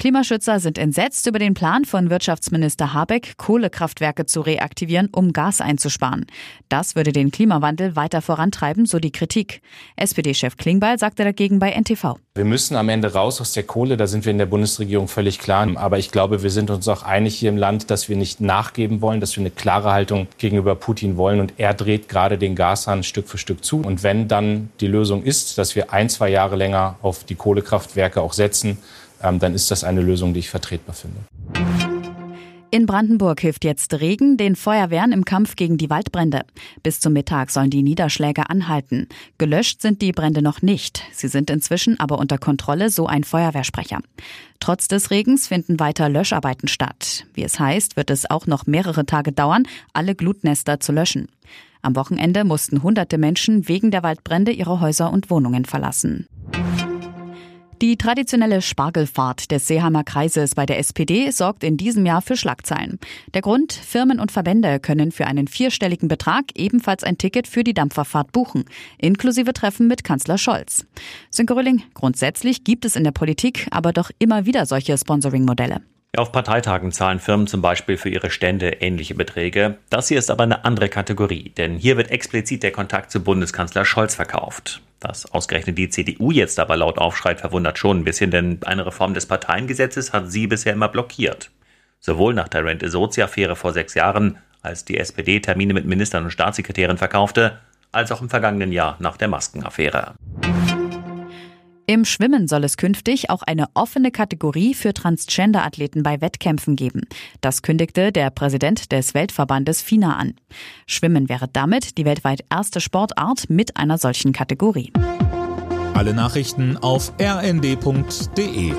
Klimaschützer sind entsetzt über den Plan von Wirtschaftsminister Habeck, Kohlekraftwerke zu reaktivieren, um Gas einzusparen. Das würde den Klimawandel weiter vorantreiben, so die Kritik. SPD-Chef Klingbeil sagte dagegen bei NTV. Wir müssen am Ende raus aus der Kohle, da sind wir in der Bundesregierung völlig klar. Aber ich glaube, wir sind uns auch einig hier im Land, dass wir nicht nachgeben wollen, dass wir eine klare Haltung gegenüber Putin wollen. Und er dreht gerade den Gashahn Stück für Stück zu. Und wenn dann die Lösung ist, dass wir ein, zwei Jahre länger auf die Kohlekraftwerke auch setzen, dann ist das eine Lösung, die ich vertretbar finde. In Brandenburg hilft jetzt Regen den Feuerwehren im Kampf gegen die Waldbrände. Bis zum Mittag sollen die Niederschläge anhalten. Gelöscht sind die Brände noch nicht. Sie sind inzwischen aber unter Kontrolle, so ein Feuerwehrsprecher. Trotz des Regens finden weiter Löscharbeiten statt. Wie es heißt, wird es auch noch mehrere Tage dauern, alle Glutnester zu löschen. Am Wochenende mussten hunderte Menschen wegen der Waldbrände ihre Häuser und Wohnungen verlassen. Die traditionelle Spargelfahrt des Seeheimer Kreises bei der SPD sorgt in diesem Jahr für Schlagzeilen. Der Grund, Firmen und Verbände können für einen vierstelligen Betrag ebenfalls ein Ticket für die Dampferfahrt buchen, inklusive Treffen mit Kanzler Scholz. Sönke Röhling, grundsätzlich gibt es in der Politik aber doch immer wieder solche Sponsoring-Modelle. Auf Parteitagen zahlen Firmen zum Beispiel für ihre Stände ähnliche Beträge. Das hier ist aber eine andere Kategorie, denn hier wird explizit der Kontakt zu Bundeskanzler Scholz verkauft. Dass ausgerechnet die CDU jetzt aber laut aufschreit, verwundert schon ein bisschen, denn eine Reform des Parteiengesetzes hat sie bisher immer blockiert. Sowohl nach der Rente-Sozi-Affäre vor sechs Jahren, als die SPD Termine mit Ministern und Staatssekretären verkaufte, als auch im vergangenen Jahr nach der Maskenaffäre. Im Schwimmen soll es künftig auch eine offene Kategorie für Transgender-Athleten bei Wettkämpfen geben. Das kündigte der Präsident des Weltverbandes FINA an. Schwimmen wäre damit die weltweit erste Sportart mit einer solchen Kategorie. Alle Nachrichten auf rnd.de